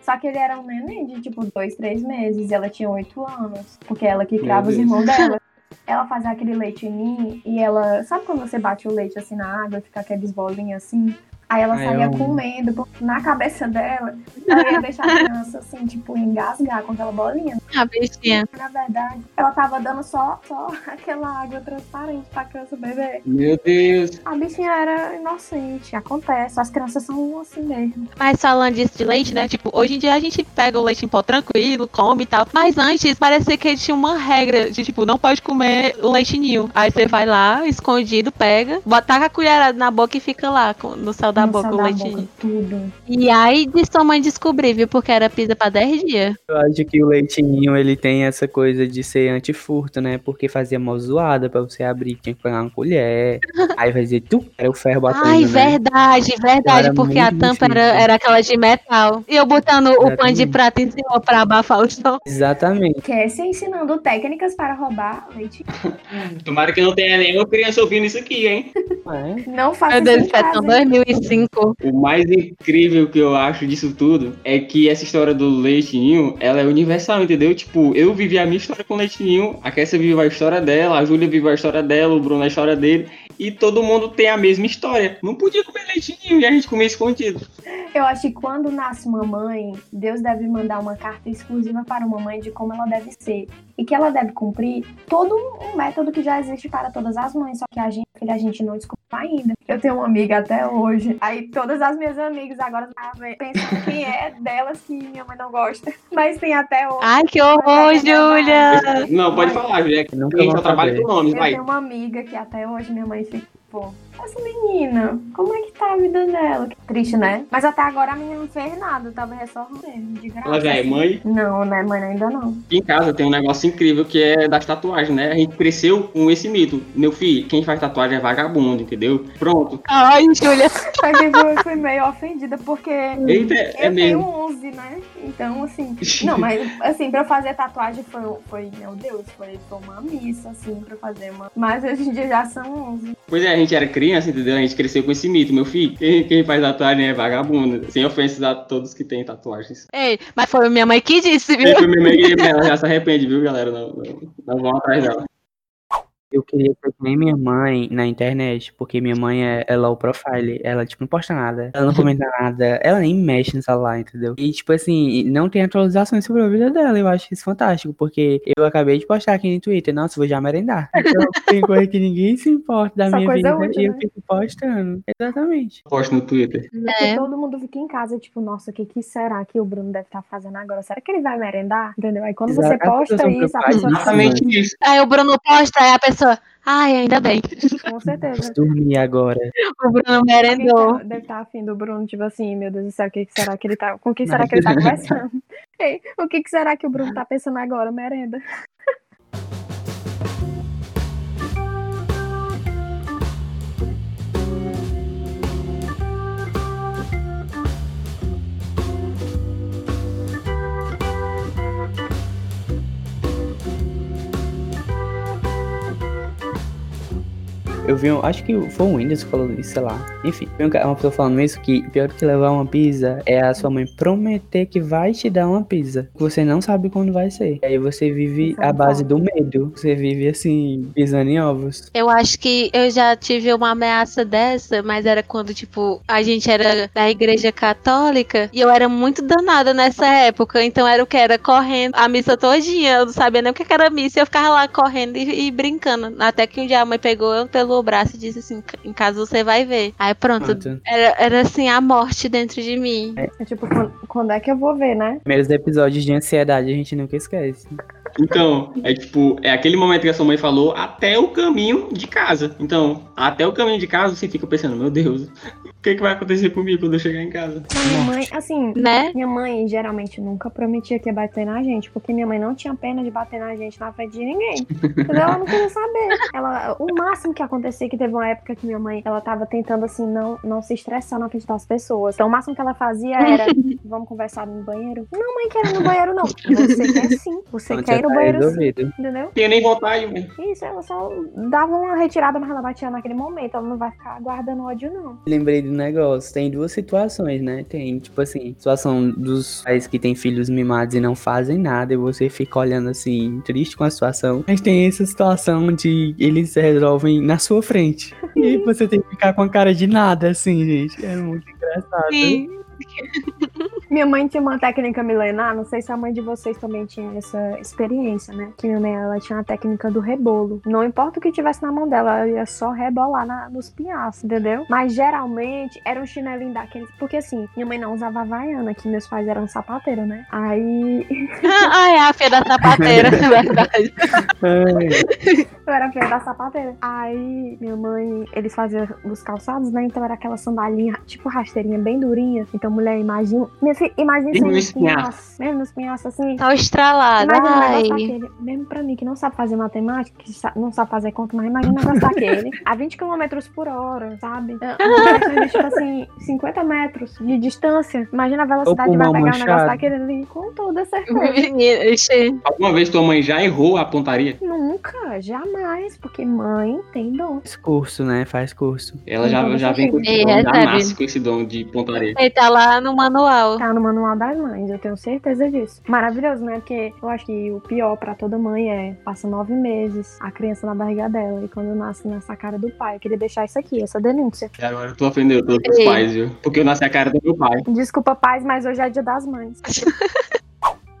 Só que ele era um neném de tipo dois, três meses. E ela tinha oito anos. Porque ela que criava os irmãos dela. *laughs* Ela fazia aquele leite em mim e ela. Sabe quando você bate o leite assim na água e fica aqueles bolinhos assim? Aí ela saía eu porque na cabeça dela, ela ia deixar a criança assim, tipo, engasgar com aquela bolinha. A bichinha. Na verdade, ela tava dando só, só *laughs* aquela água transparente pra criança beber. Meu Deus. A bichinha era inocente, acontece. As crianças são assim mesmo. Mas falando disso de leite, né? Tipo, hoje em dia a gente pega o leite em pó tranquilo, come e tal. Mas antes parecia que tinha uma regra de, tipo, não pode comer o leite ninho. Aí você vai lá, escondido, pega, bota a colherada na boca e fica lá com- no céu da boca o leitinho. Tudo. E aí de sua mãe descobrir, viu? Porque era pizza pra 10 dias. Eu acho que o leitinho, ele tem essa coisa de ser antifurto, né? Porque fazia mó zoada pra você abrir, tinha que pegar uma colher. *laughs* aí fazia tu, era o ferro batendo. Ai, né? verdade, verdade. Porque a tampa era, era aquela de metal. E eu botando o pano de prata em cima pra abafar o som. Exatamente. Cassie ensinando técnicas para roubar leite. *laughs* Tomara que não tenha nenhuma criança ouvindo isso aqui, hein? É. Não faça Meu Deus, isso 2005. Cinco. O mais incrível que eu acho disso tudo é que essa história do leitinho, ela é universal, entendeu? Tipo, eu vivi a minha história com o leitinho, a Kessa vive a história dela, a Júlia vive a história dela, o Bruno a história dele, e todo mundo tem a mesma história. Não podia comer leitinho e a gente comia escondido. Eu acho que quando nasce uma mãe, Deus deve mandar uma carta exclusiva para uma mãe de como ela deve ser e que ela deve cumprir todo um método que já existe para todas as mães, só que a gente, a gente não desculpa ainda. Eu tenho uma amiga até hoje Aí todas as minhas amigas agora pensam quem é delas que minha mãe não gosta. Mas tem até hoje. Ai, que horror, Júlia! Não, pode falar, Júlia. Gente vão só trabalha saber. com nomes, Eu vai. tenho uma amiga que até hoje minha mãe fica, pô, essa menina, como é que tá a vida dela? Que triste, né? Mas até agora a menina não fez nada, tava ressorrando mesmo, de graça. Ela já é mãe. Não, né, mãe, ainda não. Aqui em casa tem um negócio incrível que é das tatuagens, né? A gente cresceu com esse mito. Meu filho, quem faz tatuagem é vagabundo, entendeu? Pronto. Ai, Júlia. Eu fui meio ofendida, porque Eita, é eu tenho mesmo. 11, né? Então, assim. *laughs* Não, mas assim, pra eu fazer tatuagem foi, foi meu Deus, foi, foi uma missa, assim, pra fazer uma. Mas hoje em dia já são 11. Pois é, a gente era criança, entendeu? A gente cresceu com esse mito. Meu filho, quem, quem faz tatuagem é vagabundo. Sem ofensas a todos que têm tatuagens. Ei, mas foi minha mãe que disse, viu? Foi minha mãe, ela já se arrepende, viu, galera? Não, não, não vão atrás dela. Eu queria ser que nem minha mãe na internet, porque minha mãe é, é low profile. Ela, tipo, não posta nada. Ela não *laughs* comenta nada. Ela nem mexe no celular, entendeu? E, tipo assim, não tem atualizações sobre a vida dela. Eu acho isso fantástico, porque eu acabei de postar aqui no Twitter. Nossa, vou já merendar. *laughs* Então, tem coisa que ninguém se importa da Só minha coisa vida útil, e eu né? fico postando. Exatamente. Posto no Twitter. Porque É. todo mundo fica em casa, tipo, nossa, o que, que será que o Bruno deve estar fazendo agora? Será que ele vai merendar? Entendeu? Aí quando você Exato. As posta isso, a pessoa Exatamente isso. Aí o Bruno posta, aí a pessoa. Ai, ainda bem. com certeza. Dormir agora. O Bruno merendou. tá- deve estar afim do Bruno, tipo assim, meu Deus do céu, o que, será que ele tá. Com quem será que ele tá conversando? *laughs* Ei, o que, que será que o Bruno tá pensando agora? Merenda. Eu vi, um- acho que foi o Windows que falou isso, sei lá. Enfim, um uma pessoa falando isso que pior que levar uma pizza é a sua mãe prometer que vai te dar uma pizza. que Você não sabe quando vai ser. Aí você vive Isso é à base do medo. Você vive assim, pisando em ovos. Eu acho que eu já tive uma ameaça dessa, mas era quando, tipo, a gente era da igreja católica e eu era muito danada nessa época. Então era o que? Era correndo a missa todinha. Eu não sabia nem o que era missa. e Eu ficava lá correndo e, e brincando. Até que um dia a mãe pegou eu pelo braço e disse assim: em casa você vai ver. Aí pronto. Pronto. Era, era assim, a morte dentro de mim. É tipo, quando, quando é que eu vou ver, né? Primeiros episódios de ansiedade a gente nunca esquece. Então, é tipo, é aquele momento que a sua mãe falou até o caminho de casa. Então, até o caminho de casa você fica pensando, meu Deus, o que, que vai acontecer comigo quando eu chegar em casa? Minha mãe, assim, Né? minha mãe geralmente nunca prometia que ia bater na gente, porque minha mãe não tinha pena de bater na gente na frente de ninguém. Entendeu? Ela não queria saber. Ela, o máximo que acontecia que teve uma época que minha mãe, ela tava tentando assim não não se estressar na frente das pessoas. Então o máximo que ela fazia era, vamos conversar no banheiro? Não, mãe, quero ir no banheiro não. Você quer sim. Você quer ir no tá banheiro sim. resolvido. Entendeu? Tenho nem vontade, mãe. Isso, ela só dava uma retirada, mas ela batia naquele momento. Ela não vai ficar guardando ódio, não. Lembrei do negócio. Tem duas situações, né? Tem, tipo assim, situação dos pais que têm filhos mimados e não fazem nada e você fica olhando assim, triste com a situação. Mas tem essa situação de eles resolvem na sua frente. E *laughs* você tem que ficar com a cara de nada, assim, gente. É muito engraçado. Sim. *laughs* Minha mãe tinha uma técnica milenar, não sei se a mãe de vocês também tinha essa experiência, né? Que minha mãe, ela tinha a técnica do rebolo. Não importa o que tivesse na mão dela, ela ia só rebolar na- nos pinhaços, entendeu? Mas geralmente era um chinelinho daqueles. Porque assim, minha mãe não usava havaiana, que meus pais eram sapateiros, né? Aí *laughs* Ah, é a filha da sapateira, é verdade. *laughs* Eu era filha da sapateira. Aí minha mãe, eles faziam os calçados, né? Então era aquela sandalinha, tipo rasteirinha, bem durinha. Então, mulher, imagina. Minha filha, imagina nos pinhaços. pinhaços. Mesmo nos pinhaços assim. Tá estralada. Imagina um Ai. negócio daquele, mesmo pra mim que não sabe fazer matemática, que sa- não sabe fazer conta, mas imagina um negócio daquele, a 20 km por hora, sabe? É tipo assim, 50 metros de distância. Imagina a velocidade que vai pegar um negócio daquele ali, com toda certeza. Alguma vez tua mãe já errou a pontaria? Nunca, jamais, porque mãe tem dom. Faz curso, né? Faz curso. Ela já, Então, já vem com nasce com esse dom de pontaria. Ele tá lá no manual. Tá no manual das mães, eu tenho certeza disso. Maravilhoso, né? Porque eu acho que o pior pra toda mãe é passa nove meses a criança na barriga dela e quando nasce nessa cara do pai. Eu queria deixar isso aqui, essa denúncia. E agora tu ofendeu todos os pais, viu? Porque eu nasci a cara do meu pai. Desculpa, pais, mas hoje é dia das mães. *laughs*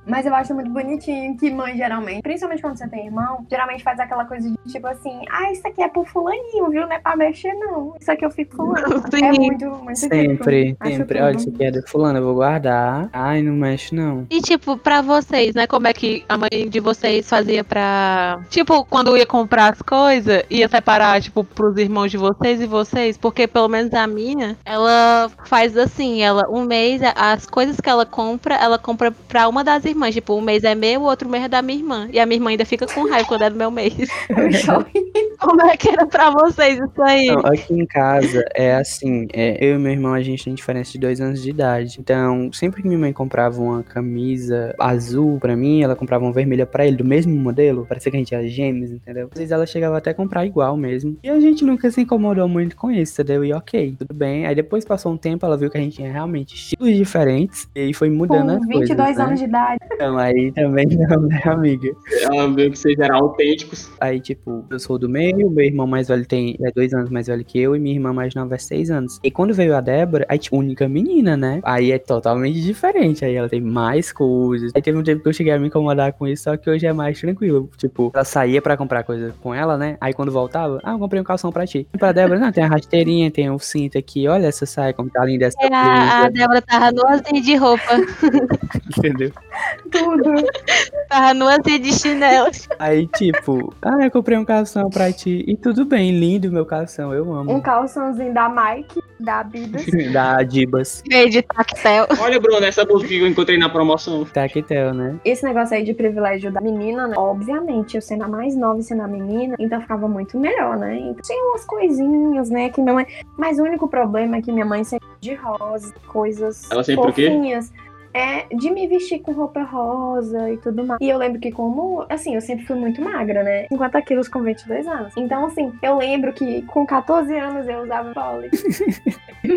Mas eu acho muito bonitinho que mãe, geralmente, principalmente quando você tem irmão, geralmente faz aquela coisa de tipo assim, ah, isso aqui é pro fulaninho, viu? Não é pra mexer, não. Isso aqui eu fico fulano. *laughs* Sim. É muito, muito Sempre. Acho sempre. Olha, isso aqui é do fulano, eu vou guardar. Ai, não mexe não. E tipo, pra vocês, né? Como é que a mãe de vocês fazia pra. Tipo, quando ia comprar as coisas, ia separar, tipo, pros irmãos de vocês e vocês? Porque pelo menos a minha, ela faz assim, ela, um mês, as coisas que ela compra, ela compra pra uma das irmãs. Tipo, um mês é meu, o outro mês é da minha irmã. E a minha irmã ainda fica com raiva quando é do meu mês. *laughs* Como é que era pra vocês isso aí? Não, aqui em casa é assim, é, eu e meu irmão a gente tem diferença de dois anos de idade. Então, sempre que minha mãe comprava uma camisa azul pra mim, ela comprava uma vermelha pra ele, do mesmo modelo, parecia que a gente era gêmeos, entendeu? Às vezes ela chegava até a comprar igual mesmo. E a gente nunca se incomodou muito com isso, entendeu? E ok, tudo bem. Aí depois passou um tempo, ela viu que a gente tinha realmente estilos diferentes, e aí foi mudando as Com coisas. 22 né? anos de idade. Então, aí também *laughs* não, né, amiga? Ela viu que vocês eram autênticos. Aí, tipo, eu sou do meio, meu irmão mais velho tem é dois anos mais velho que eu, e minha irmã mais nova é seis anos. E quando veio a Débora, aí, tipo, única menina, né? Aí é totalmente diferente. Aí ela tem mais coisas. Aí teve um tempo que eu cheguei a me incomodar com isso, só que hoje é mais tranquilo. Tipo, ela saía pra comprar coisa com ela, né? Aí quando voltava, ah, eu comprei um calção pra ti. E pra Débora, não, tem a rasteirinha, tem o cinto aqui, olha essa saia, como tá linda essa É, a, a Débora tava nuazinha de roupa. *laughs* entendeu? Tudo. Tava nuazinha de chinelo. Aí, tipo, ah, eu comprei um calção pra ti. E tudo bem, lindo meu calção, eu amo. Um calçãozinho da Mike, da Adidas. *laughs* da Adibas. Veio de tactel. Olha, Bruno, essa blusa que eu encontrei na promoção. Tactel, né? Esse negócio aí de privilégio da menina, né? Obviamente, eu sendo a mais nova e sendo a menina, então ficava muito melhor, né? Então, tinha umas coisinhas, né? Que minha mãe. Mas o único problema é que minha mãe sempre de rosa, coisas Ela sempre o quê? É de me vestir com roupa rosa e tudo mais. E eu lembro que como, assim, eu sempre fui muito magra, né? 50 quilos com 22 anos. Então, assim, eu lembro que com 14 anos eu usava pole.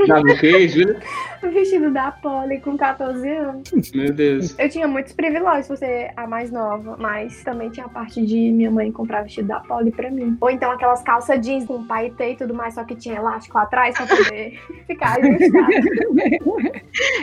Sabe o que, Júlia? Vestido da pole com 14 anos. Meu Deus. Eu tinha muitos privilégios por ser a mais nova, mas também tinha a parte de minha mãe comprar vestido da pole pra mim. Ou então aquelas calças jeans com paetê e tudo mais, só que tinha elástico atrás pra poder *laughs* ficar ajustado.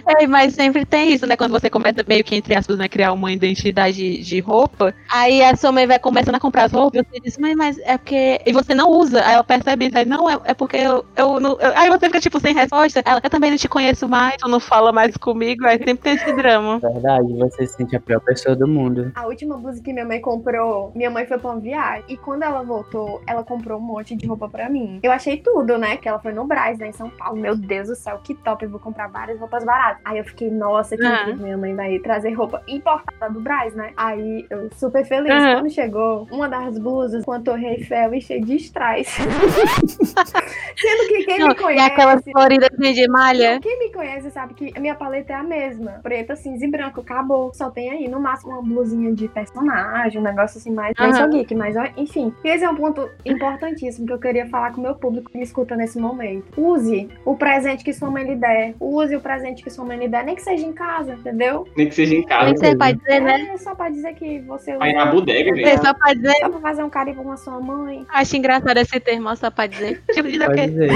É, *laughs* mas sempre tem isso, né? Quando você começa meio que, entre aspas, né, criar uma identidade de roupa, aí a sua mãe vai começando a comprar as roupas, e você diz, mãe, mas é porque. E você não usa. Aí ela percebe isso, aí, não, é, é porque eu, eu, não- eu- Aí você fica, tipo, sem resposta. Ela, eu também não te conheço mais, tu não fala mais comigo, aí sempre tem esse drama. Verdade, você se sente a pior pessoa do mundo. A última blusa que minha mãe comprou, minha mãe foi pra uma viagem. E quando ela voltou, ela comprou um monte de roupa pra mim. Eu achei tudo, né? Que ela foi no Brás, né, em São Paulo. Meu Deus do céu, que top. Eu vou comprar várias roupas baratas. Aí eu fiquei, nossa, que Incrível. Minha mãe vai trazer roupa importada do Brás, né? Aí eu super feliz. Aham. Quando chegou, uma das blusas com a Torre Eiffel e cheia de strass. *laughs* Sendo que quem Não, me e conhece. aquela florida de malha. Quem me conhece sabe que a minha paleta é a mesma. Preta, cinza e branco. Acabou. Só tem aí, no máximo, uma blusinha de personagem, um negócio assim mais. Aham. sou geek, mas enfim. Esse é um ponto importantíssimo que eu queria falar com o meu público que me escuta nesse momento. Use o presente que sua mãe lhe der. Use o presente que sua mãe lhe der, nem que seja em casa, entendeu? Nem que seja em casa. Nem você pode dizer, né? É só pra dizer que você Vai na bodega, velho. só pode dizer. Só pra fazer um carinho com a sua mãe. Acho engraçado esse termo, só pode dizer. *laughs* Tipo, Pode dizer.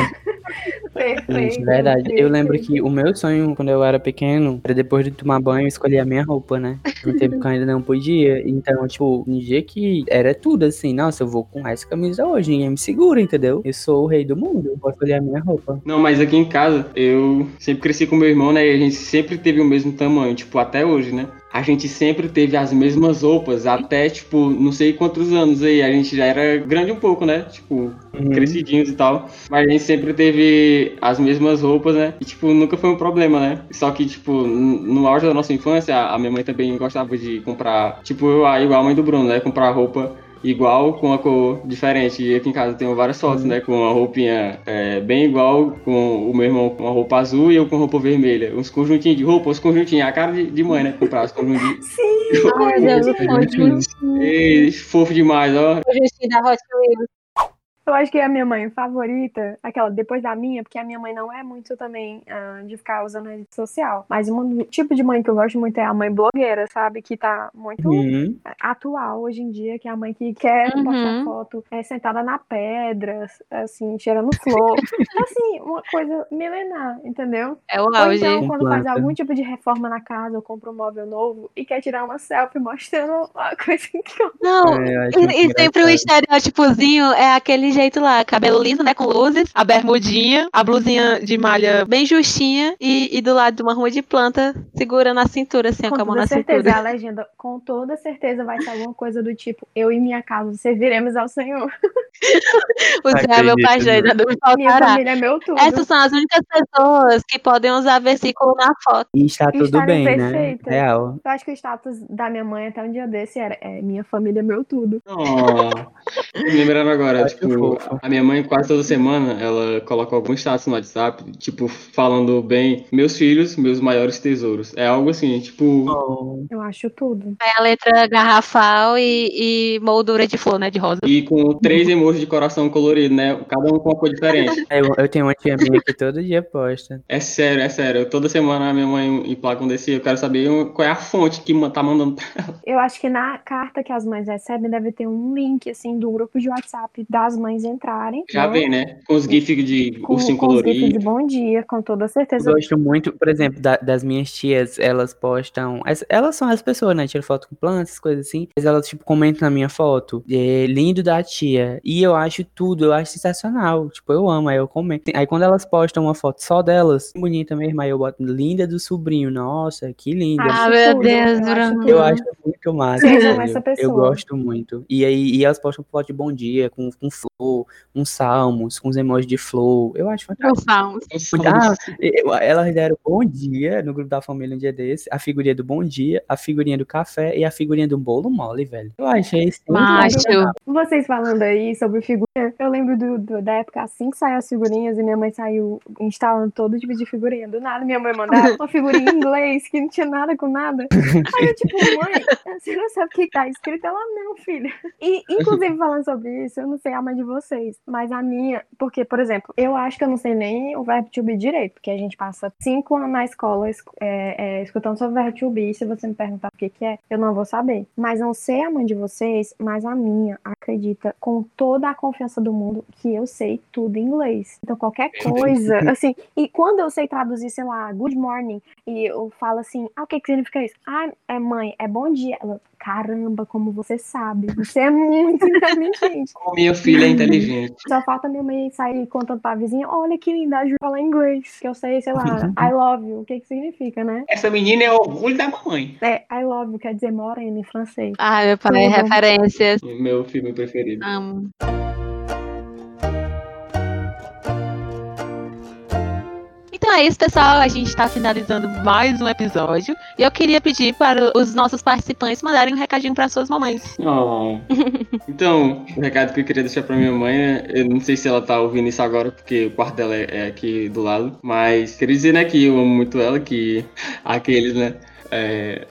Perfeito. Gente, verdade. Eu lembro perfeito. que o meu sonho, quando eu era pequeno, era depois de tomar banho, escolher a minha roupa, né? No tempo que eu ainda não podia. Então, tipo, no dia que era tudo assim, nossa, eu vou com essa camisa hoje, ninguém me segura, entendeu? Eu sou o rei do mundo, eu posso escolher a minha roupa. Não, mas aqui em casa, eu sempre cresci com meu irmão, né? E a gente sempre teve o mesmo tamanho, tipo, até hoje, né? A gente sempre teve as mesmas roupas, até, tipo, não sei quantos anos aí. A gente já era grande um pouco, né? Tipo, Uhum. crescidinhos e tal. Mas a gente sempre teve as mesmas roupas, né? E, tipo, nunca foi um problema, né? Só que, tipo, no auge da nossa infância, a minha mãe também gostava de comprar, tipo, eu, igual a mãe do Bruno, né? Comprar roupa igual com a cor diferente. E aqui em casa eu tenho várias fotos, né? Com a roupinha é, bem igual, com o meu irmão com a roupa azul e eu com roupa vermelha. Uns conjuntinhos de roupa, uns conjuntinhos, a cara de, de mãe, né? Comprar os conjuntinhos. *laughs* Sim. Ai, Deus, o conjunto. Ei, fofo demais, ó. O justinho da Hot Wheels. Eu acho que é a minha mãe favorita, aquela depois da minha, porque a minha mãe não é muito também ah, de ficar usando rede social. Mas um tipo de mãe que eu gosto muito é a mãe blogueira, sabe? Que tá muito Uhum. atual hoje em dia, que é a mãe que quer Uhum. postar foto é, sentada na pedra, assim, cheirando flor. *laughs* assim, uma coisa milenar, entendeu? É o Ou auge. então, Com quando faz algum tipo de reforma na casa, ou compra um móvel novo e quer tirar uma selfie mostrando a *laughs* coisa que eu Não, É, E, e sempre o engraçado. estereótipozinho é aquele jeito lá, cabelo liso, né, com luzes, a bermudinha, a blusinha de malha bem justinha e, e do lado de uma rua de planta, segurando a cintura, assim, Com com a mão na certeza, cintura. a legenda, com toda certeza, vai ser alguma coisa do tipo: Eu e minha casa serviremos ao Senhor. O Zé é meu ainda não me Minha faltará. família é meu tudo. Essas são as únicas pessoas que podem usar versículo na foto. E está tudo Estarem bem, né? Real. Eu acho que o status da minha mãe até um dia desse era: é, Minha família é meu tudo. Oh, me lembrando agora, Acho tipo, a minha mãe quase toda semana, ela coloca algum status no WhatsApp, tipo, falando bem, meus filhos, meus maiores tesouros. É algo assim, tipo, Oh. Eu acho tudo. É a letra garrafal e, e moldura de flor, né, de rosa. e com três emojis de coração colorido, né? Cada um com uma cor diferente. Eu, eu tenho uma tia minha que todo dia posta. É sério, é sério. Toda semana a minha mãe emplaca um desse, eu quero saber qual é a fonte que tá mandando pra Eu acho que na carta que as mães recebem deve ter um link, assim, do grupo de WhatsApp das mães entrarem. Já né? vem, né? Com os gifs de Com, ursinho com os gifs colorido. de bom dia, com toda Eu certeza. gosto muito, por exemplo, da- das minhas tias, elas postam. as- elas são as pessoas, né? Tiram foto com plantas, coisas assim. Mas elas, tipo, comentam na minha foto. É, lindo da tia. E eu acho tudo, eu acho sensacional. Tipo, eu amo, aí eu comento. Aí quando elas postam uma foto só delas, bonita mesmo, aí eu boto linda do sobrinho. Nossa, que linda. Ah, meu tudo, Deus, eu acho. Eu acho muito massa. Eu pessoa. gosto muito. E aí e elas postam foto de bom dia, com, com flor, uns salmos, com uns emojis de flor. Eu acho fantástico. Salmos. Ah, eu- elas deram bom dia no grupo da família um dia desse, a figurinha do bom dia, a figurinha do café e a figurinha do bolo mole, velho. Eu achei isso Macho. Vocês falando aí sobre figurinha, eu lembro do, do- da época assim que saiu as figurinhas e minha mãe saiu instalando todo tipo de figurinha. Do nada, minha mãe mandava uma figurinha em inglês que não tinha nada com nada. Aí eu, tipo, mãe, você não sabe o que tá escrito? Ela, não, filha. E, inclusive, falando sobre isso, eu não sei a mãe de vocês, mas a minha, porque, por exemplo, eu acho que eu não sei nem o verbo to be direito, porque a gente passa cinco anos na escola es- é, é, escutando sobre o verbo to be, e se você me perguntar o que, que é, eu não vou saber. Mas não sei a mãe de vocês, mas a minha acredita com toda a confiança do mundo que eu sei tudo em inglês. Então, qualquer coisa, *laughs* assim, e quando eu sei traduzir, sei lá, good morning, e eu falo assim, ah, o que, que significa isso? Ah, é mãe, é bom dia. Ela, caramba, como você sabe, você é muito *laughs* inteligente. Como minha filha é inteligente. Só falta minha mãe sair contando pra vizinha, olha que linda, a Ju fala inglês. Que eu sei, sei lá, I love you, o que que significa, né? Essa menina é o orgulho da mamãe. É, I love you quer dizer morena em francês. Ai, meu pai, referências. Meu filme preferido. Amo. Então é isso, pessoal. A gente está finalizando mais um episódio. E eu queria pedir para os nossos participantes mandarem um recadinho para suas mamães. Oh. *laughs* Então, o recado que eu queria deixar pra minha mãe, né? Eu não sei se ela tá ouvindo isso agora, porque o quarto dela é é aqui do lado. Mas queria dizer, né, que eu amo muito ela, que *laughs* aqueles, né? É,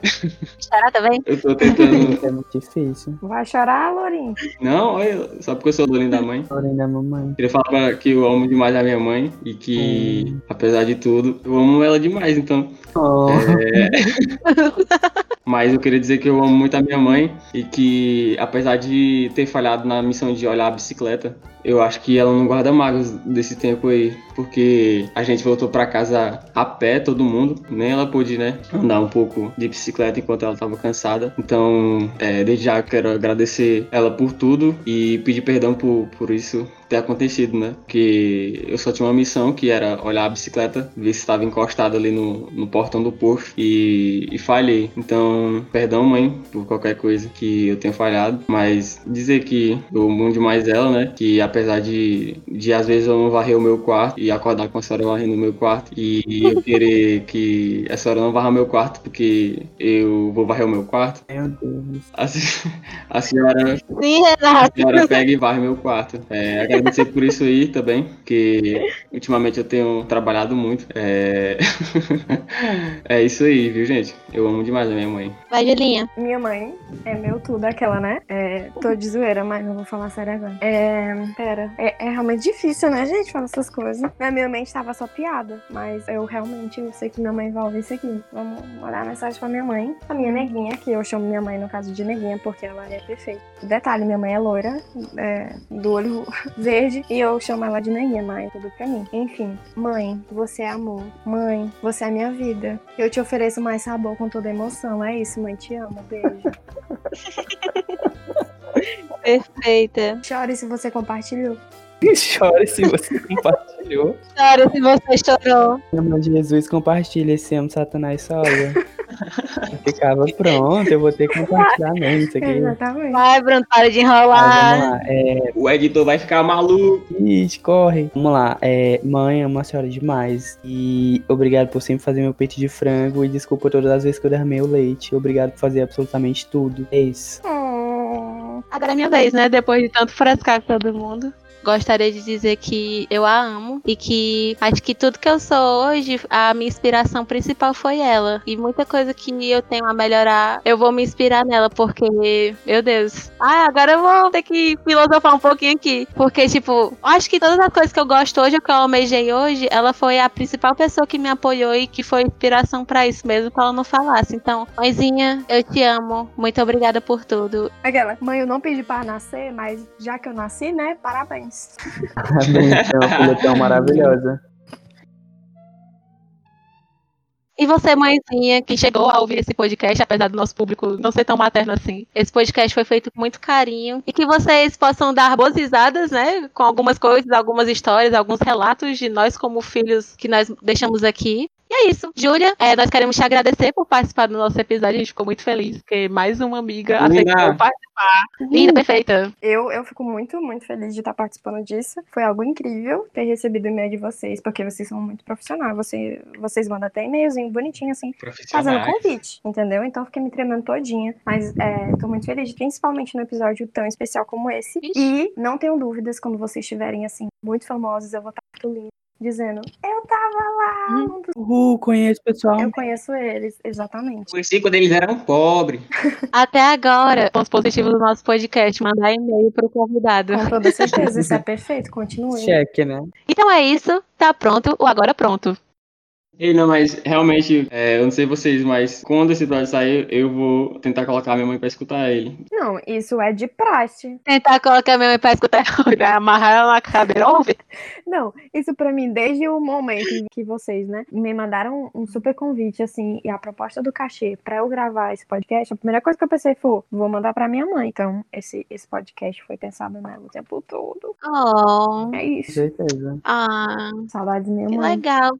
Chorar também? eu tô tentando. É muito difícil. Vai chorar, Lourinho? Não, olha, só porque eu sou dono da mãe. Porém da mamãe. Queria falar pra- que eu amo demais a minha mãe e que, apesar de tudo, eu amo ela demais, então. Oh. *laughs* Mas eu queria dizer que eu amo muito a minha mãe e que, apesar de ter falhado na missão de olhar a bicicleta, eu acho que ela não guarda mágoas desse tempo aí, porque a gente voltou pra casa a pé, todo mundo, nem ela pôde, né, andar um pouco de bicicleta enquanto ela tava cansada. Então, é, desde já quero agradecer ela por tudo e pedir perdão por, por isso ter acontecido, né? Porque eu só tinha uma missão que era olhar a bicicleta, ver se estava encostada ali no, no portão do posto e, e falhei. Então, perdão, mãe, por qualquer coisa que eu tenha falhado, mas dizer que eu amo demais ela, né? Que apesar de, de às vezes eu não varrer o meu quarto e acordar com a senhora varrendo o meu quarto e eu *laughs* querer que a senhora não varra meu quarto porque eu vou varrer o meu quarto, Meu Deus. a, a senhora Sim, a Renato. senhora pega e varre meu quarto. É, agradecer por isso aí também, porque ultimamente eu tenho trabalhado muito. É... *laughs* é isso aí, viu, gente? Eu amo demais a minha mãe. Vai, Julinha. Minha mãe é meu tudo, aquela, né? É, tô de zoeira, mas não vou falar sério agora. É, pera, é, é realmente difícil, né, gente, falar essas coisas. Na minha mente tava só piada, mas eu realmente eu sei que minha mãe vai ouvir isso aqui. Vamos mandar mensagem pra minha mãe, a minha neguinha, que eu chamo minha mãe no caso de neguinha, porque ela é perfeita. Detalhe, minha mãe é loira, é, do olho *laughs* verde, e eu chamo ela de neguinha, mãe, tudo pra mim. Enfim, mãe, você é amor. Mãe, você é minha vida. Eu te ofereço mais sabor com toda emoção. É isso, mãe, te amo. Beijo. *laughs* Perfeita. Chore se você compartilhou. *laughs* Chore se você compartilhou. Chora se você chorou. Em nome de Jesus, compartilha esse amo Satanás sogra. Eu *laughs* ficava pronto, eu vou ter que compartilhar mesmo isso aqui. Exatamente. Vai, Bruno, para de enrolar. é, O editor vai ficar maluco. Ixi, corre. Vamos lá. É, mãe, amo a senhora demais. E obrigado por sempre fazer meu peito de frango. E desculpa todas as vezes que eu derramei o leite. Obrigado por fazer absolutamente tudo. É isso. Hum, Agora é minha vez, né? Depois de tanto frescar com todo mundo. Gostaria de dizer que eu a amo e que acho que tudo que eu sou hoje, a minha inspiração principal foi ela. E muita coisa que eu tenho a melhorar, eu vou me inspirar nela, porque, meu Deus. Ah, agora eu vou ter que filosofar um pouquinho aqui. Porque, tipo, acho que todas as coisas que eu gosto hoje, que eu almejei hoje, ela foi a principal pessoa que me apoiou e que foi inspiração pra isso, mesmo que ela não falasse. Então, mãezinha, eu te amo. Muito obrigada por tudo. aquela. Mãe, eu não pedi pra nascer, mas já que eu nasci, né? Parabéns. Benção, filha tão maravilhosa. E você, mãezinha, que chegou a ouvir esse podcast, apesar do nosso público não ser tão materno assim. Esse podcast foi feito com muito carinho. E que vocês possam dar boas risadas, né? Com algumas coisas, algumas histórias, alguns relatos de nós como filhos que nós deixamos aqui. E é isso. Júlia, é, nós queremos te agradecer por participar do nosso episódio. A gente ficou muito feliz, porque mais uma amiga Linda. aceitou participar. Linda, perfeita. Eu, eu fico muito, muito feliz de estar participando disso. Foi algo incrível ter recebido o e-mail de vocês, porque vocês são muito profissionais. Você, vocês mandam até e-mailzinho bonitinho, assim, fazendo convite, entendeu? Então eu fiquei me tremendo todinha. Mas é, tô muito feliz, principalmente no episódio tão especial como esse. Ixi. E não tenham dúvidas, quando vocês estiverem, assim, muito famosos, eu vou estar muito linda, dizendo, eu tava lá. Hum. Uhul, conheço pessoal. Eu conheço eles, exatamente. Conheci quando eles eram pobres. *laughs* Até agora, pontos positivos do nosso podcast, mandar e-mail pro convidado. Com toda certeza, isso é *laughs* perfeito, continue. Cheque, né? Então é isso. Tá pronto, o agora pronto. Ei, não, mas realmente, é, eu não sei vocês, mas quando esse episódio sair, eu vou tentar colocar minha mãe pra escutar ele. Não, isso é de praxe. Tentar colocar minha mãe pra escutar, pra *laughs* amarrar ela na cadeira. Ouve. Não, isso pra mim, desde o momento em que vocês, né, me mandaram um super convite, assim, e a proposta do cachê pra eu gravar esse podcast, a primeira coisa que eu pensei foi, vou mandar pra minha mãe. Então, esse, esse podcast foi pensado nela o tempo todo. Oh. É Com isso. certeza. Ah, Saudades da minha que mãe. legal.